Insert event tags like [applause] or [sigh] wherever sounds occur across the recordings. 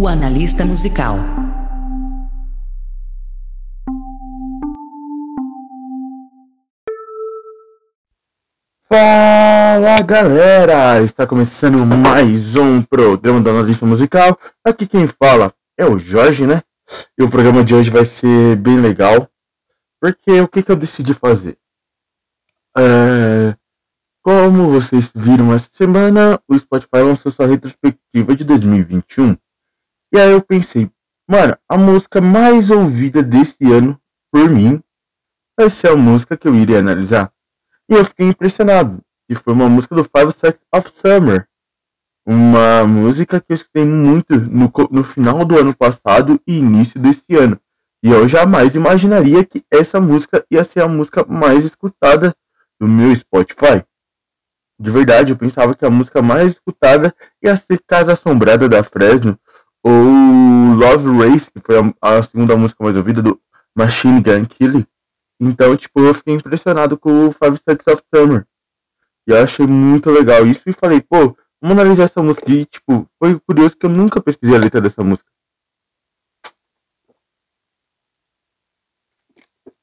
O analista musical. Fala galera! Está começando mais um programa do analista musical. Aqui quem fala é o Jorge, né? E o programa de hoje vai ser bem legal. Porque o que, que eu decidi fazer? É, como vocês viram essa semana, o Spotify lançou sua retrospectiva de 2021. E aí eu pensei, mano, a música mais ouvida desse ano, por mim, vai ser a música que eu iria analisar. E eu fiquei impressionado. E foi uma música do Five Seconds of Summer. Uma música que eu escutei muito no, no final do ano passado e início desse ano. E eu jamais imaginaria que essa música ia ser a música mais escutada do meu Spotify. De verdade, eu pensava que a música mais escutada ia ser Casa Assombrada da Fresno ou Love Race, que foi a, a segunda música mais ouvida do Machine Gun Kelly. Então, tipo, eu fiquei impressionado com o Five Seconds of Summer. E eu achei muito legal isso e falei, pô, vamos analisar essa música. E, tipo, foi curioso que eu nunca pesquisei a letra dessa música.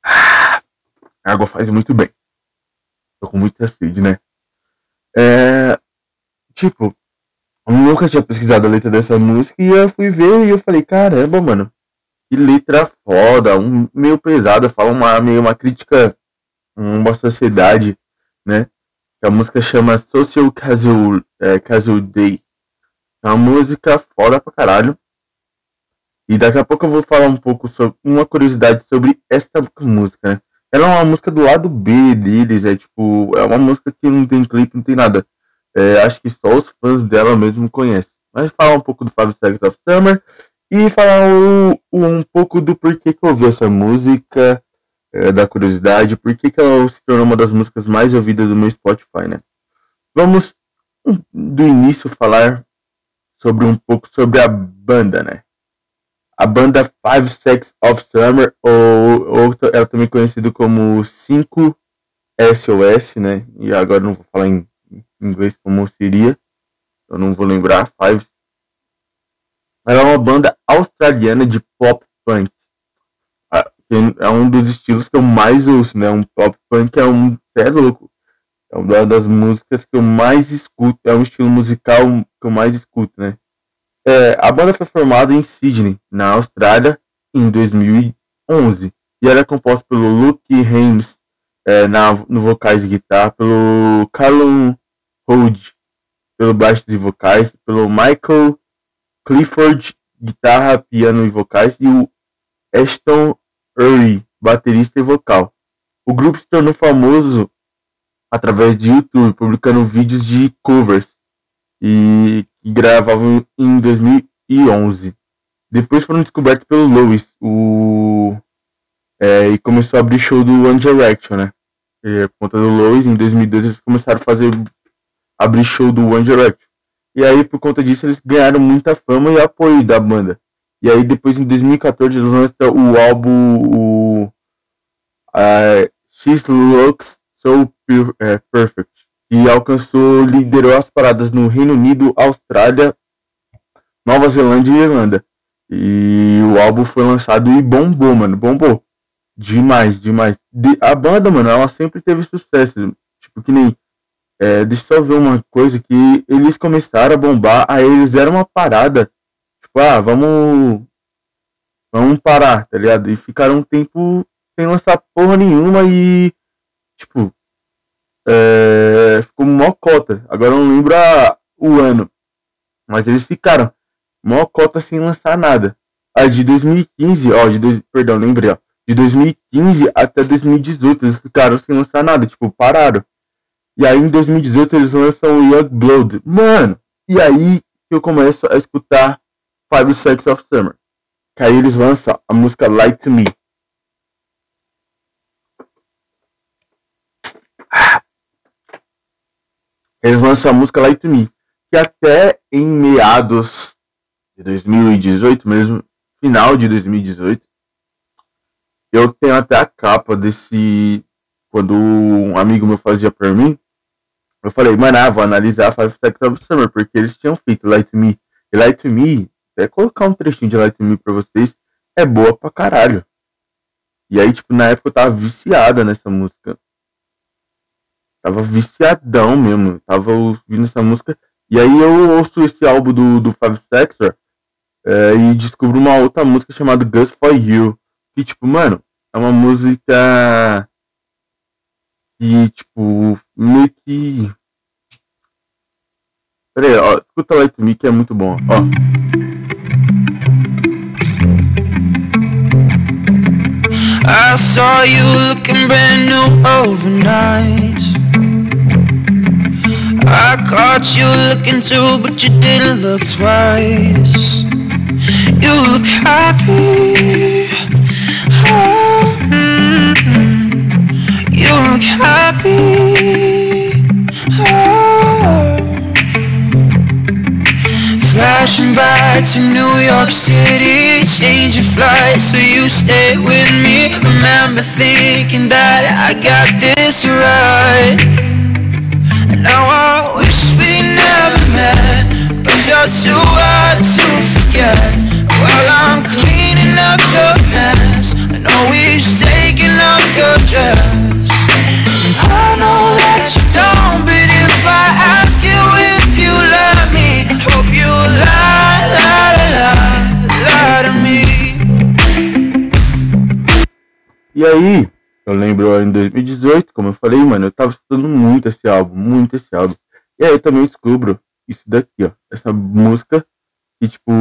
Ah, a água faz muito bem. Tô com muita sede, né? É. Tipo, nunca tinha pesquisado a letra dessa música e eu fui ver e eu falei, caramba, mano, que letra foda, um, meio pesada, fala uma, meio uma crítica uma sociedade, né? A música chama Social Casual, é, Casual Day. É uma música foda pra caralho. E daqui a pouco eu vou falar um pouco sobre uma curiosidade sobre esta música, né? Ela é uma música do lado B deles, é tipo, é uma música que não tem clipe, não tem nada. É, acho que só os fãs dela mesmo conhecem. Mas falar um pouco do Five Seconds of Summer e falar o, um pouco do porquê que eu ouvi essa música, é, da curiosidade, porquê que ela se tornou uma das músicas mais ouvidas do meu Spotify, né? Vamos do início falar sobre um pouco sobre a banda, né? A banda Five Seconds of Summer, ou, ou ela também conhecida como 5 SOS, né? E agora não vou falar em inglês como seria, eu não vou lembrar, Five ela é uma banda australiana de pop punk. Ah, é um dos estilos que eu mais ouço, né? Um pop punk é um. É louco. É uma das músicas que eu mais escuto. É um estilo musical que eu mais escuto, né? É, a banda foi formada em Sydney, na Austrália, em 2011. E ela é composta pelo Luke Haynes é, na, no vocais e guitarra, pelo Callum Hood, pelo baixo e vocais, pelo Michael Clifford, guitarra, piano e vocais, e o Ashton Urry, baterista e vocal. O grupo se tornou famoso através de YouTube, publicando vídeos de covers e gravavam em 2011. Depois foram descobertos pelo Louis, o é, e começou a abrir show do One Direction, né? Por conta do Louis, em 2012 eles começaram a fazer abrir show do One Direction. E aí, por conta disso, eles ganharam muita fama e apoio da banda. E aí, depois, em 2014, eles lançam o álbum o, uh, She Looks So é, Perfect, que alcançou, liderou as paradas no Reino Unido, Austrália, Nova Zelândia e Irlanda. E o álbum foi lançado e bombou, mano, bombou. Demais, demais. De, a banda, mano, ela sempre teve sucesso. Tipo, que nem é, deixa eu só ver uma coisa que eles começaram a bombar, aí eles deram uma parada. Tipo, ah, vamos. Vamos parar, tá ligado? E ficaram um tempo sem lançar porra nenhuma e. Tipo. É, ficou mó cota. Agora eu não lembro a, o ano. Mas eles ficaram mó cota sem lançar nada. Aí de 2015, ó, de dois, perdão, lembrei, ó. De 2015 até 2018 eles ficaram sem lançar nada, tipo, pararam. E aí em 2018 eles lançam o Young Blood. Mano, e aí que eu começo a escutar Five Seconds of Summer. Que aí eles lançam a música Light to Me. Eles lançam a música Light to Me. Que até em meados de 2018 mesmo, final de 2018, eu tenho até a capa desse. Quando um amigo meu fazia pra mim, eu falei, mano, ah, vou analisar Five Seconds of Summer, porque eles tinham feito Light Me. E Light Me até colocar um trechinho de Light Me pra vocês. É boa pra caralho. E aí, tipo, na época eu tava viciada nessa música. Tava viciadão mesmo. Tava ouvindo essa música. E aí eu ouço esse álbum do, do Five Sector é, e descubro uma outra música chamada Gus For You. Que, tipo, mano, é uma música que, tipo, meio que. Pera aí, ó, escuta Light Me que é muito bom, ó. I saw you looking brand new overnight. I caught you looking too, but you didn't look twice. You look happy. Oh, You look happy. Back to New York City. Change your flight so you stay with me. Remember thinking that I got this right. And now I wish we never met Cause you're too hard to forget. While I'm cleaning up your mess And always taking off your dress. And I know that you don't But if I ask you if you love me Hope you lie, E aí, eu lembro em 2018, como eu falei, mano, eu tava escutando muito esse álbum, muito esse álbum. E aí eu também descubro isso daqui, ó. Essa música que, tipo,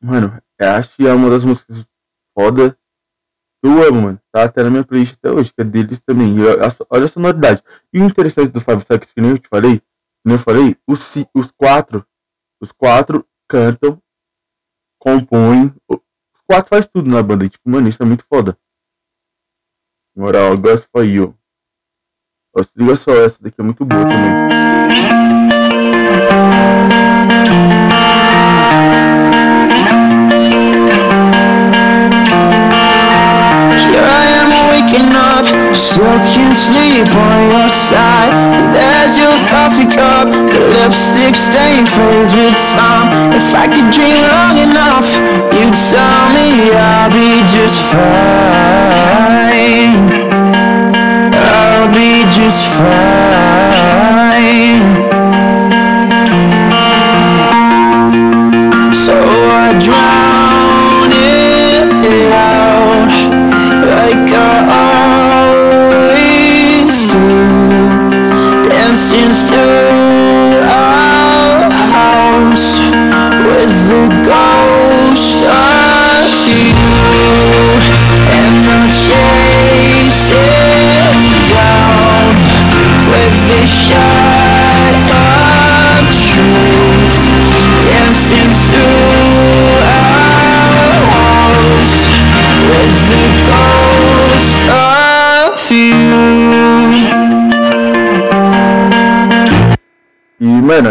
mano, eu acho que é uma das músicas foda que eu amo, mano. Tá até na minha playlist até hoje, que é deles também. Olha a sonoridade. E o interessante do Five Seconds, que nem eu te falei, nem eu falei, os, os quatro, os quatro cantam, compõem, os quatro faz tudo na banda. E, tipo, mano, isso é muito foda. Moral, Gus for You. Ó, se liga só, essa daqui é muito boa também. Still can't sleep on your side. There's your coffee cup, the lipstick stain fades with time. If I could dream long enough, you'd tell me I'll be just fine. I'll be just fine.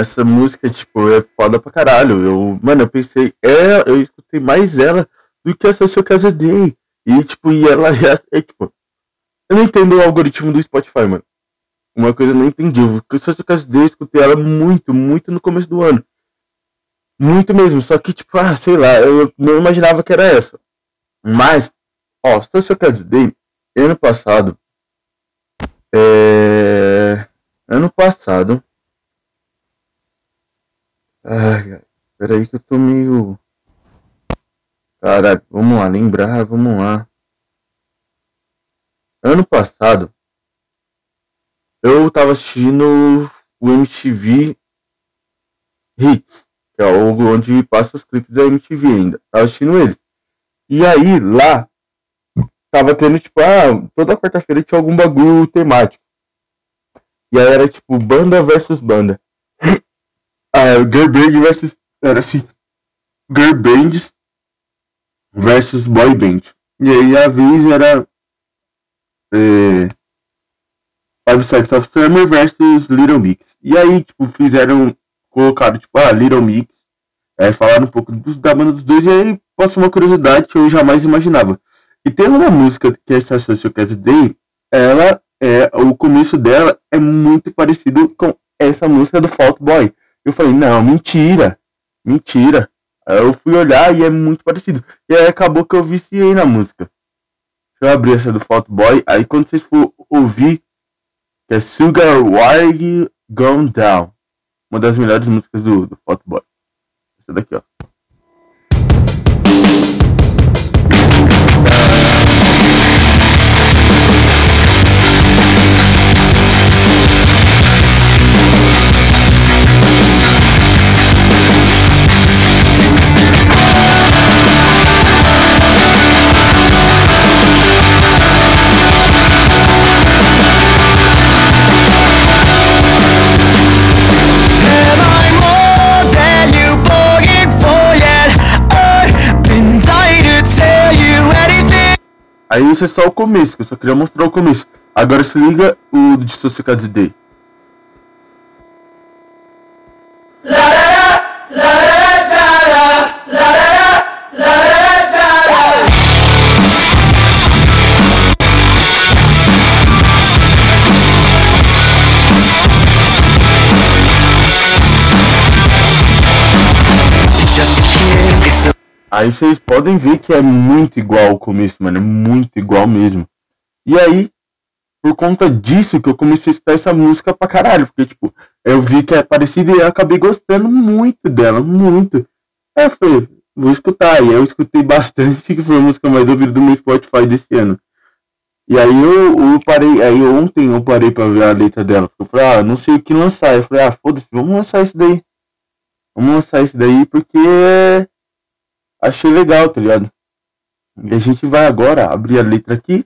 Essa música, tipo, é foda pra caralho. Eu, mano, eu pensei, é, eu escutei mais ela do que a Social Casa Day. E, tipo, e ela é, é, tipo, eu não entendo o algoritmo do Spotify, mano. Uma coisa eu não entendi. Porque a Social Casa Day eu escutei ela muito, muito no começo do ano. Muito mesmo. Só que, tipo, ah, sei lá, eu não imaginava que era essa. Mas, ó, Social Casa Day, ano passado, é... Ano passado, Ai, ai, peraí que eu tô meio. Caralho, vamos lá, lembrar, vamos lá. Ano passado, eu tava assistindo o MTV Hits, que é o onde passa os clipes da MTV ainda. Tava assistindo ele. E aí, lá, tava tendo, tipo, ah, toda quarta-feira tinha algum bagulho temático. E aí era, tipo, banda versus banda. Ah, girl band versus. Era assim. Girl bands versus boy band. E aí a vez era. É, Five Seconds of Summer versus Little Mix. E aí, tipo, fizeram. Colocaram, tipo, ah, Little Mix. É, falaram um pouco da banda dos dois. E aí, passou uma curiosidade que eu jamais imaginava. E tem uma música que é Social Cast Day. Ela é. O começo dela é muito parecido com essa música do Fault Boy. Eu falei, não, mentira, mentira. Aí eu fui olhar e é muito parecido. E aí acabou que eu viciei na música. Eu abrir essa do Fault Boy. Aí quando vocês for ouvir, que é Sugar Wire Gone Down. Uma das melhores músicas do, do Fault Boy. Essa daqui, ó. Aí isso é só o começo, que eu só queria mostrar o começo. Agora se liga o de Sociedade Day. Aí vocês podem ver que é muito igual ao começo, mano. É muito igual mesmo. E aí, por conta disso que eu comecei a escutar essa música pra caralho. Porque, tipo, eu vi que é parecida e eu acabei gostando muito dela, muito. Eu falei, vou escutar. E eu escutei bastante, que foi a música mais ouvida do meu Spotify desse ano. E aí eu, eu parei, aí ontem eu parei pra ver a letra dela. Porque eu falei, ah, não sei o que lançar. Eu falei, ah, foda-se, vamos lançar isso daí. Vamos lançar isso daí porque achei legal, tá ligado? E a gente vai agora abrir a letra aqui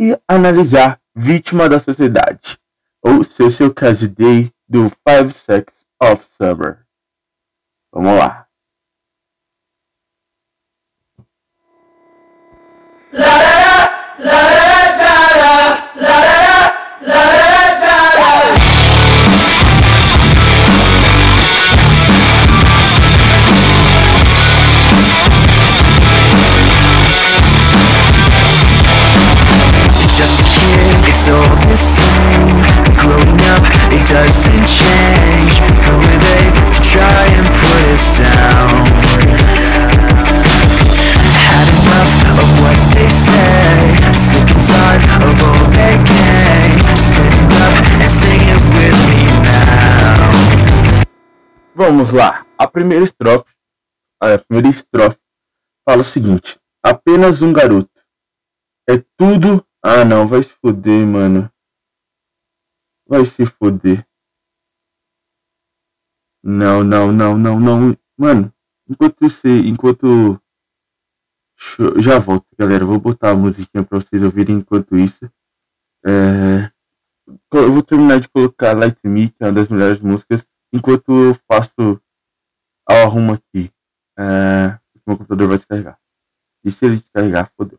e analisar Vítima da Sociedade, ou Social Case Day do Five Seconds of Summer. Vamos lá. Doesn't change. Who are they to try and put us down? Had enough of what they say. Sick and tired of all their games. Stand up and sing it with me now. Vamos lá. A primeira estrofe, a primeira estrofe fala o seguinte: apenas um garoto. É tudo. Ah, não, vai se foder, mano. Vai se foder. Não, não, não, não, não. Mano, enquanto você. Enquanto. Já volto, galera. Vou botar a musiquinha pra vocês ouvirem enquanto isso. É... Eu vou terminar de colocar Light Me, que é uma das melhores músicas, enquanto eu faço. Eu arrumo aqui. É... Meu computador vai descarregar. E se ele descarregar, fodeu.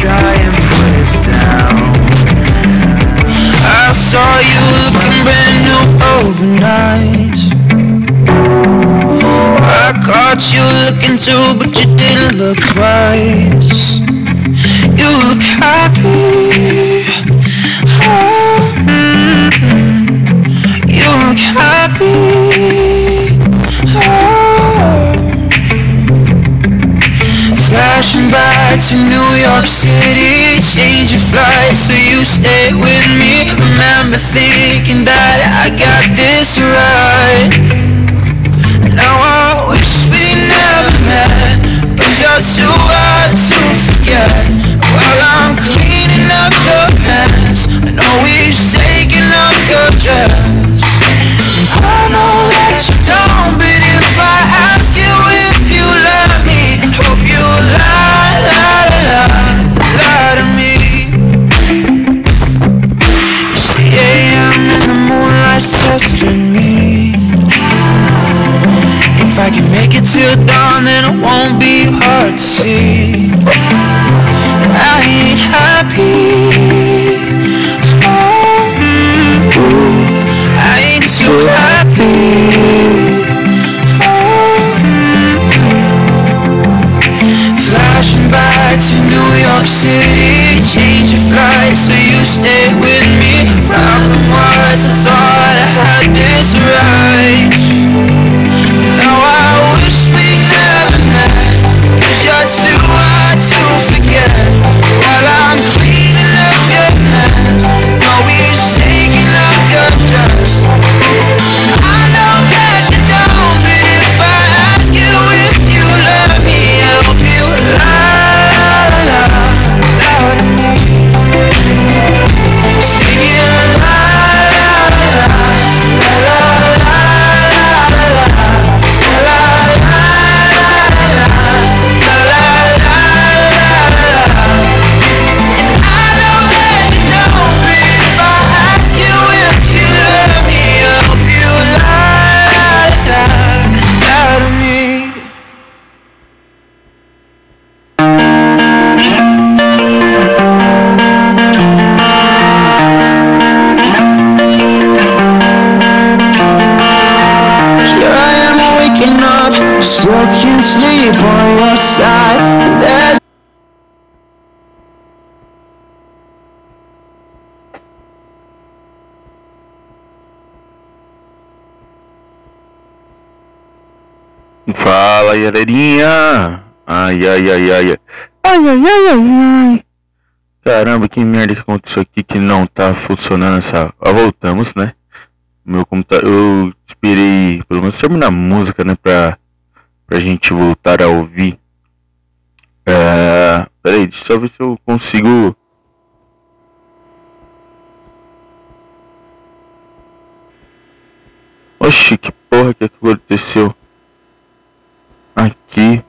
Put us down. I saw you looking brand new overnight. I caught you looking too, but you didn't look twice. You look happy. Mm, you look happy. Oh. Flashing to New York City Change your flight so you stay with me. Remember thinking that I got this right. Now I wish we never met Cause you're too hard to forget. While I'm cleaning up your mess I know we've taken off your dress If I can make it till dawn, then it won't be hard to see. I ain't happy. Galerinha! Ai, ai, ai, ai. Ai, ai, ai, ai, ai. Caramba, que merda que aconteceu aqui que não tá funcionando essa... Ah, voltamos, né? Meu computador... Eu esperei pelo menos terminar a música, né? Pra, pra gente voltar a ouvir. É... Peraí, deixa eu ver se eu consigo... Oxi, que porra que aconteceu? Aqui.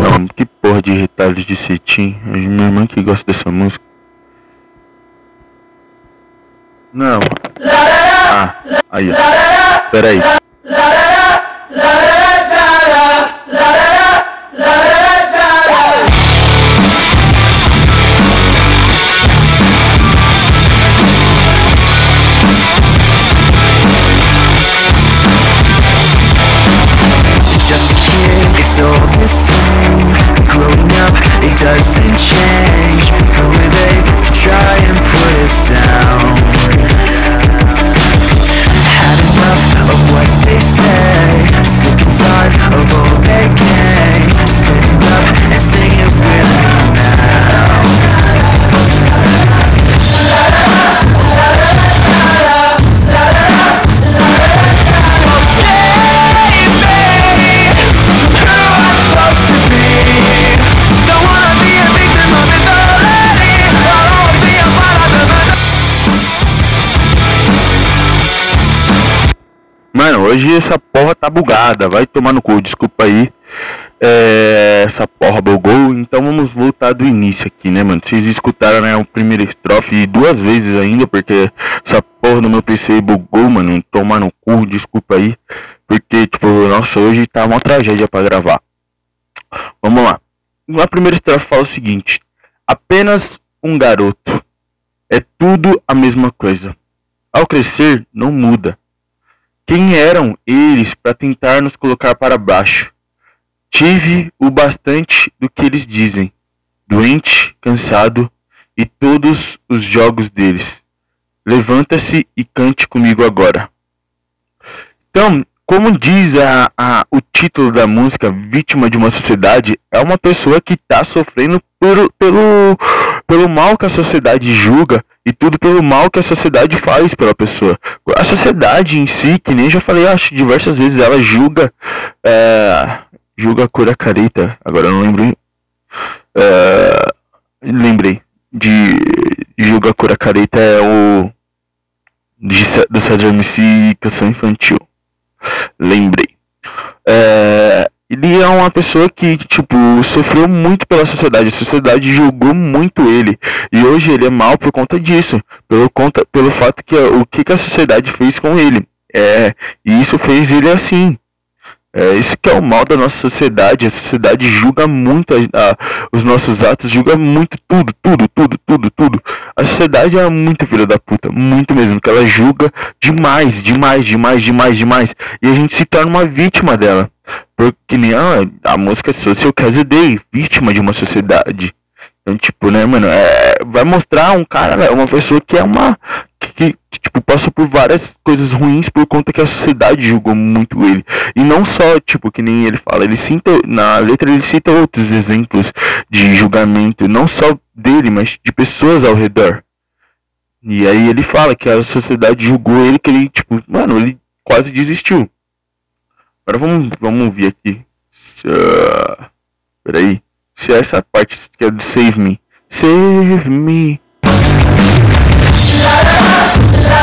Não, que porra de retalhos de cetim. É minha irmã que gosta dessa música. Não. Ah, aí. ó. Pera doesn't change. Who are they to try and put us down? Had enough of what they say. Sick and tired of all Mano, hoje essa porra tá bugada. Vai tomar no cu, desculpa aí. É, essa porra bugou. Então vamos voltar do início aqui, né, mano? Vocês escutaram, né, o primeiro estrofe duas vezes ainda, porque essa porra do meu PC bugou, mano. Tomar no cu, desculpa aí. Porque, tipo, nossa, hoje tá uma tragédia pra gravar. Vamos lá. A primeira estrofe fala o seguinte: Apenas um garoto. É tudo a mesma coisa. Ao crescer, não muda. Quem eram eles para tentar nos colocar para baixo? Tive o bastante do que eles dizem, doente, cansado e todos os jogos deles. Levanta-se e cante comigo agora. Então, como diz a, a- o título da música, Vítima de uma Sociedade, é uma pessoa que está sofrendo por, pelo, pelo mal que a sociedade julga e tudo pelo mal que a sociedade faz pela pessoa. A sociedade em si, que nem já falei, acho diversas vezes, ela julga. é, julga a cura careta. Agora eu não lembro. é, lembrei. De, de julga a cura careta é o. De, do César MC Canção Infantil. Lembrei. É, ele é uma pessoa que, tipo, sofreu muito pela sociedade. A sociedade julgou muito ele. E hoje ele é mal por conta disso. Pelo, conta, pelo fato que o que, que a sociedade fez com ele. É, e isso fez ele assim. É, esse que é o mal da nossa sociedade. A sociedade julga muito a, a, os nossos atos, julga muito tudo, tudo, tudo, tudo, tudo. A sociedade é muito filha da puta, muito mesmo, que ela julga demais, demais, demais, demais, demais. E a gente se torna uma vítima dela. Porque nem a, a música Social Day, vítima de uma sociedade. Então, tipo, né, mano, é, vai mostrar um cara, uma pessoa que é uma. Que, tipo, passou por várias coisas ruins por conta que a sociedade julgou muito ele. E não só, tipo, que nem ele fala, ele cita, na letra ele cita outros exemplos de julgamento, não só dele, mas de pessoas ao redor. E aí ele fala que a sociedade julgou ele, que ele, tipo, mano, ele quase desistiu. Agora vamos, vamos ouvir aqui. Uh, peraí. Se essa parte que é do Save Me. Save Me.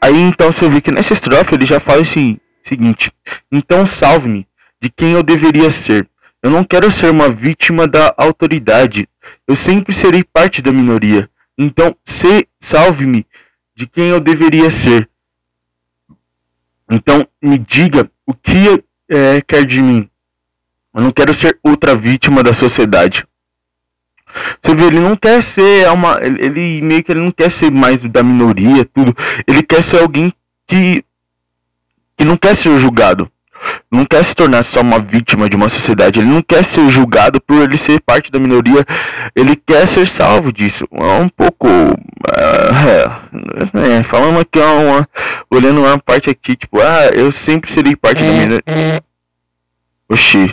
Aí então você vê que nessa estrofe ele já fala assim, seguinte: Então salve-me de quem eu deveria ser. Eu não quero ser uma vítima da autoridade. Eu sempre serei parte da minoria. Então se salve-me de quem eu deveria ser. Então me diga o que é, quer de mim. Eu não quero ser outra vítima da sociedade. Você vê, ele não quer ser uma. Ele meio que ele não quer ser mais da minoria, tudo. Ele quer ser alguém que. que não quer ser julgado. Não quer se tornar só uma vítima de uma sociedade. Ele não quer ser julgado por ele ser parte da minoria. Ele quer ser salvo disso. É um pouco. Uh, é, falando aqui, uma, olhando uma parte aqui, tipo, ah, eu sempre serei parte da minoria. Oxi.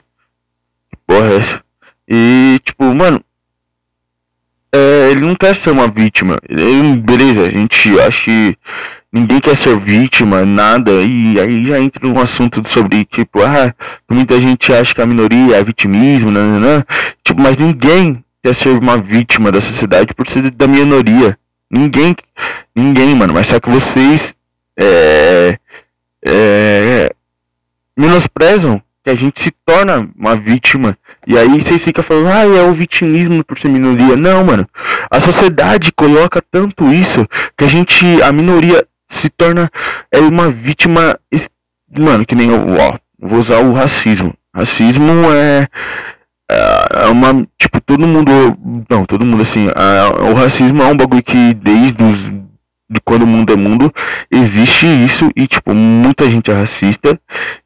Que porra é essa? E, tipo, mano, é, ele não quer ser uma vítima. Ele, beleza, a gente acha que ninguém quer ser vítima, nada. E aí já entra um assunto sobre, tipo, ah, muita gente acha que a minoria é vitimismo, nananã. Tipo, mas ninguém quer ser uma vítima da sociedade por ser da minoria. Ninguém, ninguém, mano. Mas só que vocês é, é, menosprezam que a gente se torna uma vítima. E aí vocês ficam falando, ah, é o vitimismo por ser minoria. Não, mano. A sociedade coloca tanto isso que a gente, a minoria se torna é uma vítima, mano, que nem eu, ó, vou usar o racismo. Racismo é é uma, tipo, todo mundo, não, todo mundo assim, o racismo é um bagulho que desde os de quando o mundo é mundo, existe isso e, tipo, muita gente é racista.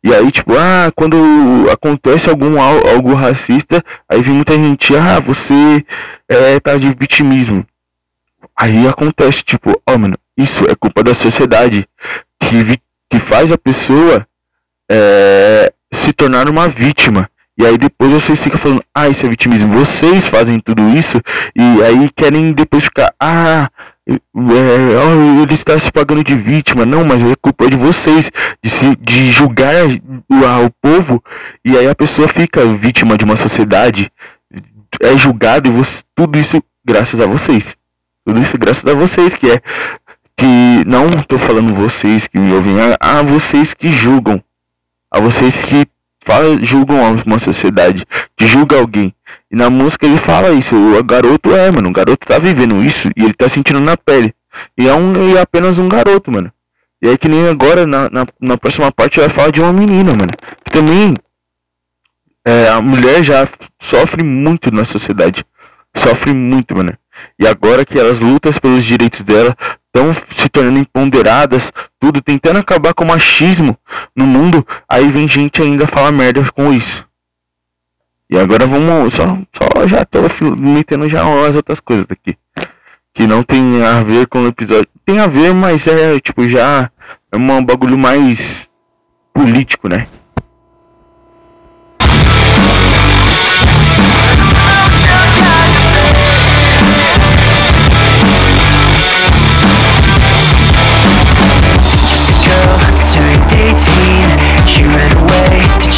E aí, tipo, ah, quando acontece algum algo racista, aí vem muita gente, ah, você é, tá de vitimismo. Aí acontece, tipo, ó, oh, mano, isso é culpa da sociedade que, que faz a pessoa é, se tornar uma vítima. E aí depois vocês ficam falando, ah, isso é vitimismo. Vocês fazem tudo isso e aí querem depois ficar, ah, é, oh, ele está se pagando de vítima. Não, mas é culpa de vocês de, se, de julgar o, o povo e aí a pessoa fica vítima de uma sociedade, é julgado e você, tudo isso graças a vocês. Tudo isso graças a vocês que é que não estou falando vocês que me ouvem, a, a vocês que julgam, a vocês que julgam uma sociedade, que julga alguém. E na música ele fala isso, o garoto é, mano, o garoto tá vivendo isso e ele tá sentindo na pele. E é, um, e é apenas um garoto, mano. E aí que nem agora, na, na, na próxima parte, vai falar de uma menina, mano. Que também é, a mulher já sofre muito na sociedade. Sofre muito, mano. E agora que elas lutam pelos direitos dela, estão se tornando empoderadas, tudo, tentando acabar com o machismo no mundo, aí vem gente ainda falar merda com isso. E agora vamos, só, só já tô metendo já umas outras coisas aqui. Que não tem a ver com o episódio. Tem a ver, mas é tipo já é um bagulho mais político, né?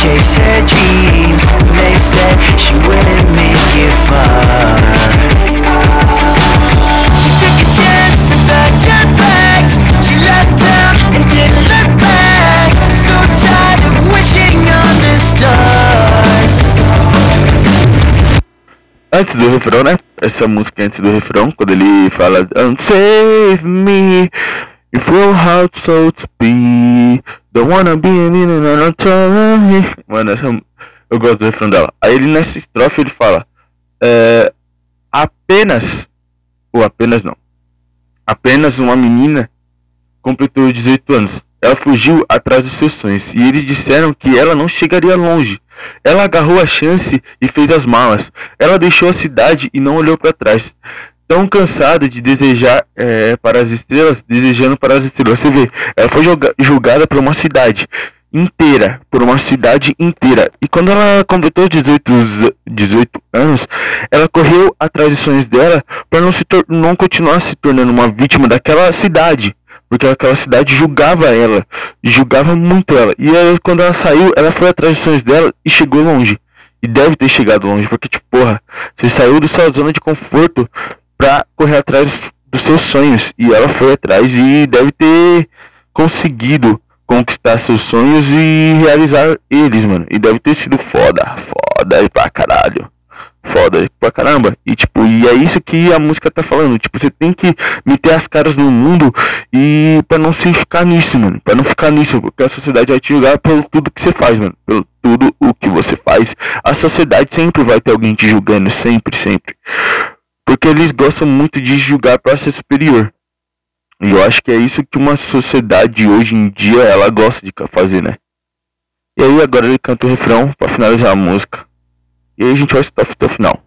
chase her dreams They said she wouldn't make it far. She took a chance and packed her bags She left town and didn't look back. So tired of wishing on the stars. Antes do refrão, né? Essa música antes do refrão, quando ele fala Don't save me, if you're how so to be Don't wanna be Mano, essa, eu gosto do refrão dela. Aí ele nessa estrofe ele fala é, Apenas Ou apenas não Apenas uma menina completou 18 anos. Ela fugiu atrás dos seus sonhos e eles disseram que ela não chegaria longe. Ela agarrou a chance e fez as malas. Ela deixou a cidade e não olhou para trás. Tão cansada de desejar é, para as estrelas, desejando para as estrelas. Você vê, ela foi julgada por uma cidade inteira, por uma cidade inteira. E quando ela completou 18, 18 anos, ela correu atrás dos sonhos dela para não, se não continuar se tornando uma vítima daquela cidade. Porque aquela cidade julgava ela, julgava muito ela. E aí, quando ela saiu, ela foi atrás dos sonhos dela e chegou longe. E deve ter chegado longe, porque, tipo, porra, você saiu da sua zona de conforto pra correr atrás dos seus sonhos. E ela foi atrás e deve ter conseguido conquistar seus sonhos e realizar eles, mano. E deve ter sido foda, foda pra caralho. Foda pra caramba. E tipo, e é isso que a música tá falando. Tipo, você tem que meter as caras no mundo e pra não se ficar nisso, mano. Pra não ficar nisso, porque a sociedade vai te julgar pelo tudo que você faz, mano. Pelo tudo o que você faz. A sociedade sempre vai ter alguém te julgando, sempre, sempre. Porque eles gostam muito de julgar pra ser superior. E eu acho que é isso que uma sociedade hoje em dia ela gosta de fazer, né? E aí agora ele canta o refrão para finalizar a música. E aí a gente vai escutar até o final.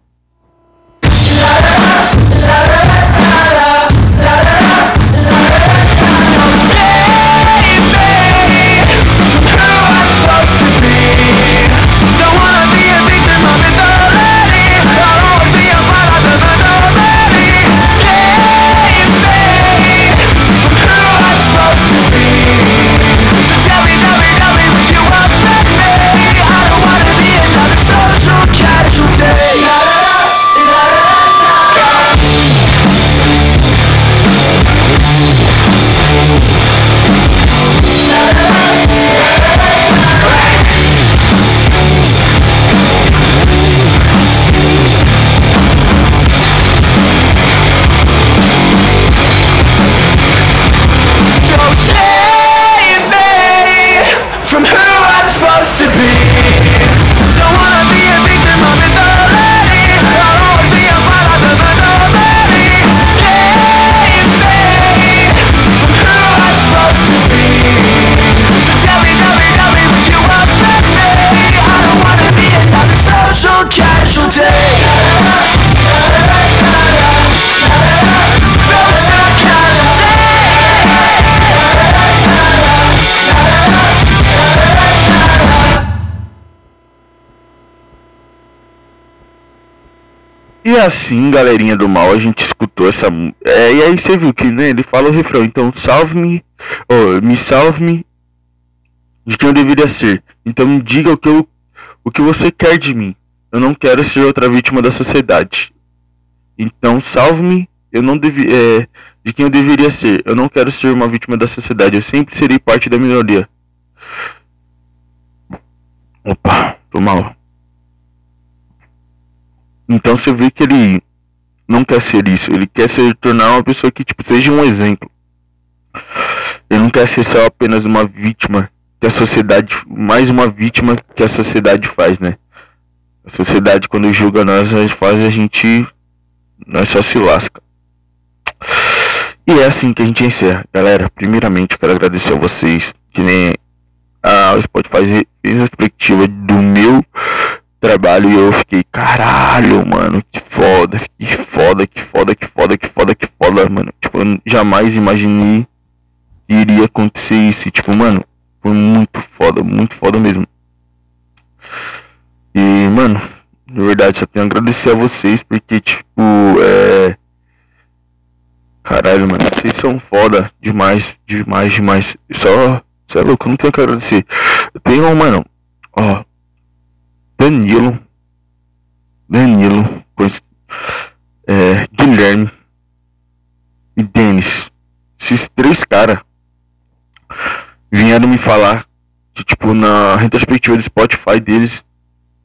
Assim, galerinha do mal, a gente escutou essa. É, e aí você viu que né, ele fala o refrão. Então, salve-me, oh, me salve-me de quem eu deveria ser. Então, me diga o que, eu, o que você quer de mim. Eu não quero ser outra vítima da sociedade. Então, salve-me, eu não devi, é, de quem eu deveria ser. Eu não quero ser uma vítima da sociedade. Eu sempre serei parte da minoria. Opa, tô mal. Então você vê que ele não quer ser isso. Ele quer se tornar uma pessoa que tipo, seja um exemplo. Ele não quer ser só apenas uma vítima que a sociedade. Mais uma vítima que a sociedade faz, né? A sociedade quando julga nós, gente faz a gente. Nós só se lasca. E é assim que a gente encerra. Galera, primeiramente eu quero agradecer a vocês. Que nem a Spotify fez a do meu trabalho e eu fiquei, caralho, mano, que foda, que foda, que foda, que foda, que foda, que foda, mano. Tipo, eu jamais imaginei que iria acontecer isso. E, tipo, mano, foi muito foda, muito foda mesmo. E, mano, na verdade, só tenho a agradecer a vocês, porque, tipo, é. Caralho, mano, vocês são foda demais, demais, demais. Só, você é louco, eu não tenho que agradecer. Eu tenho, mano, ó, Danilo, Danilo, pois, é, Guilherme e Denis. Esses três caras vieram me falar que, tipo, na retrospectiva do Spotify deles,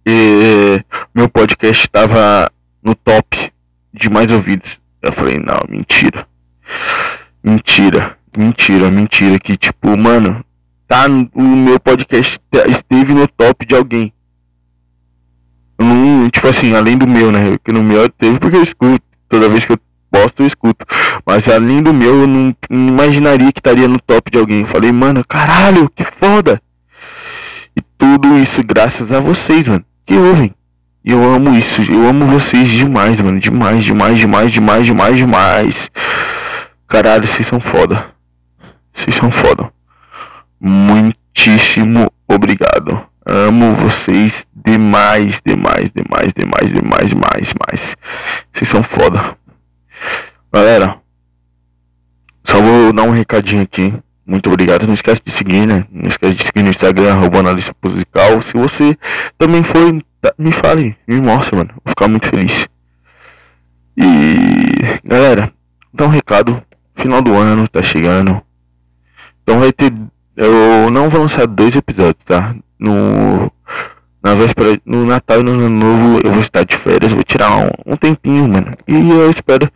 é, meu podcast estava no top de mais ouvidos. Eu falei, não, mentira. Mentira, mentira, mentira. Que tipo, mano, tá o meu podcast esteve no top de alguém. Tipo assim, além do meu, né? Que no meu teve porque eu escuto. Toda vez que eu posto, eu escuto. Mas além do meu, eu não, não imaginaria que estaria no top de alguém. falei, mano, caralho, que foda. E tudo isso graças a vocês, mano. Que ouvem. E eu amo isso. Eu amo vocês demais, mano. Demais, demais, demais, demais, demais, demais. Caralho, vocês são foda. Vocês são foda. Muitíssimo obrigado. Amo vocês demais, demais, demais, demais, demais, demais, demais. Vocês são foda. Galera, só vou dar um recadinho aqui. Muito obrigado. Não esquece de seguir, né? Não esquece de seguir no Instagram, arroba analista musical. Se você também foi, me fale, me mostre, mano. Vou ficar muito feliz. E galera, dá um recado. Final do ano tá chegando. Então vai ter. Eu não vou lançar dois episódios, tá? No. Na véspera, no Natal e no Ano Novo eu vou estar de férias, vou tirar um, um tempinho, mano. E eu espero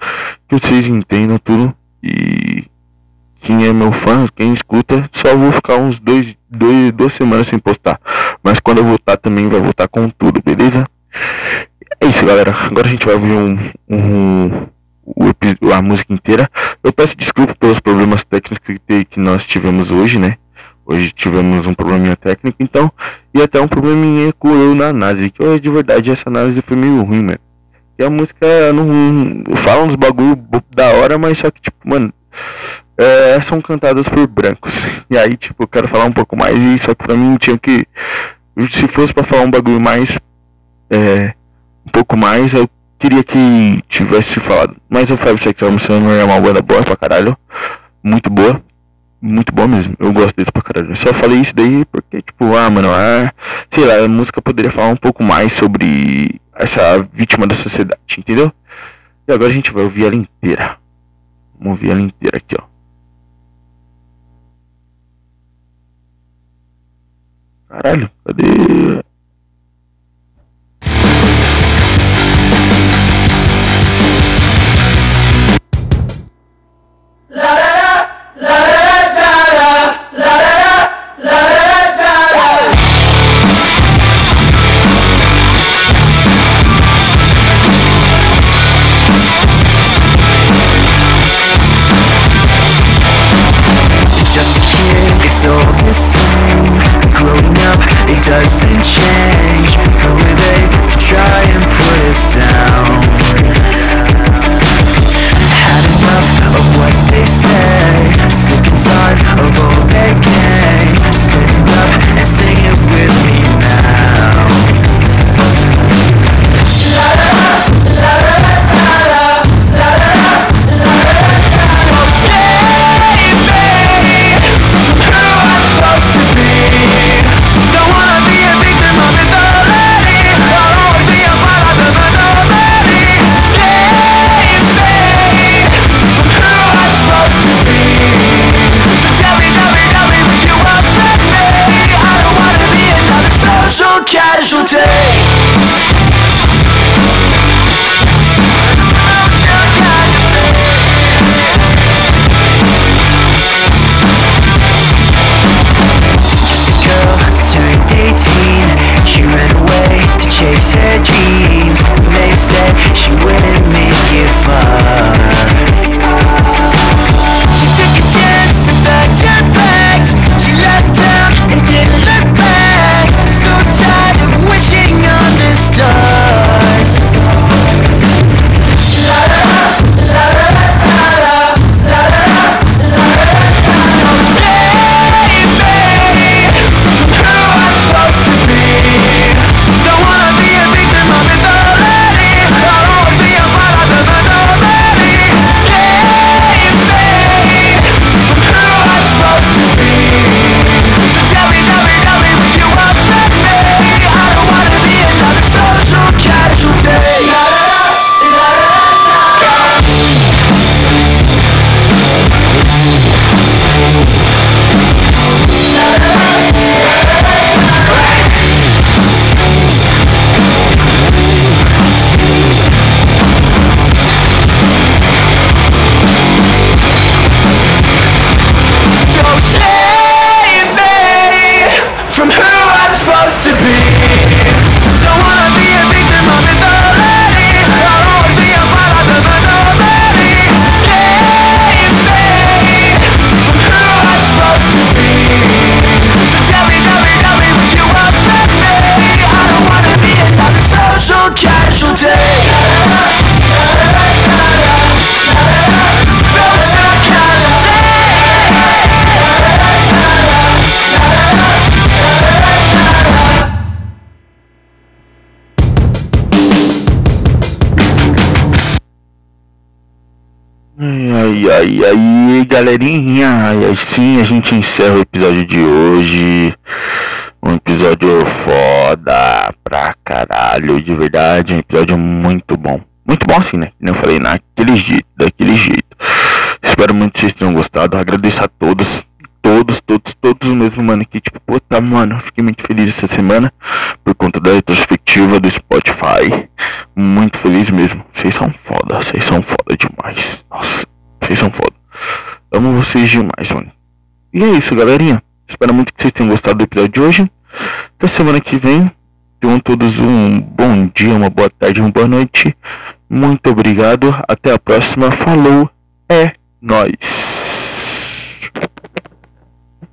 que vocês entendam tudo. E quem é meu fã, quem escuta, só vou ficar uns dois, dois, duas semanas sem postar. Mas quando eu voltar também vai voltar com tudo, beleza? É isso, galera. Agora a gente vai ouvir um, um, um a música inteira. Eu peço desculpa pelos problemas técnicos que, que nós tivemos hoje, né? Hoje tivemos um probleminha técnico, então, e até um probleminha com na análise. Que hoje, de verdade, essa análise foi meio ruim, mano. E a música não fala uns bagulho da hora, mas só que, tipo, mano, é, são cantadas por brancos. [laughs] E aí, tipo, eu quero falar um pouco mais. E só que pra mim tinha que. Se fosse pra falar um bagulho mais. É, um pouco mais, eu queria que tivesse falado. Mas o Five Seconds Armstrong é uma banda boa pra caralho. Muito boa. Muito boa mesmo. Eu gosto deles pra caralho. Eu só falei isso daí porque, tipo, ah, mano, ah, sei lá, a música poderia falar um pouco mais sobre essa vítima da sociedade, entendeu? E agora a gente vai ouvir ela inteira. Vamos ouvir ela inteira aqui, ó. Caralho, cadê? E aí, galerinha, e assim a gente encerra o episódio de hoje. Um episódio foda pra caralho, de verdade. Um episódio muito bom. Muito bom assim, né? Eu falei, naquele jeito, daquele jeito. Espero muito que vocês tenham gostado. Agradeço a todos todos, todos, todos mesmo, mano. Que tipo, puta, mano, fiquei muito feliz essa semana por conta da retrospectiva do Spotify. Muito feliz mesmo. Vocês são foda, vocês são foda demais. Nossa, vocês são foda. Amo vocês demais, mano. E é isso, galerinha. Espero muito que vocês tenham gostado do episódio de hoje. Até semana que vem. Tenham todos um bom dia, uma boa tarde, uma boa noite. Muito obrigado. Até a próxima. Falou. É nóis.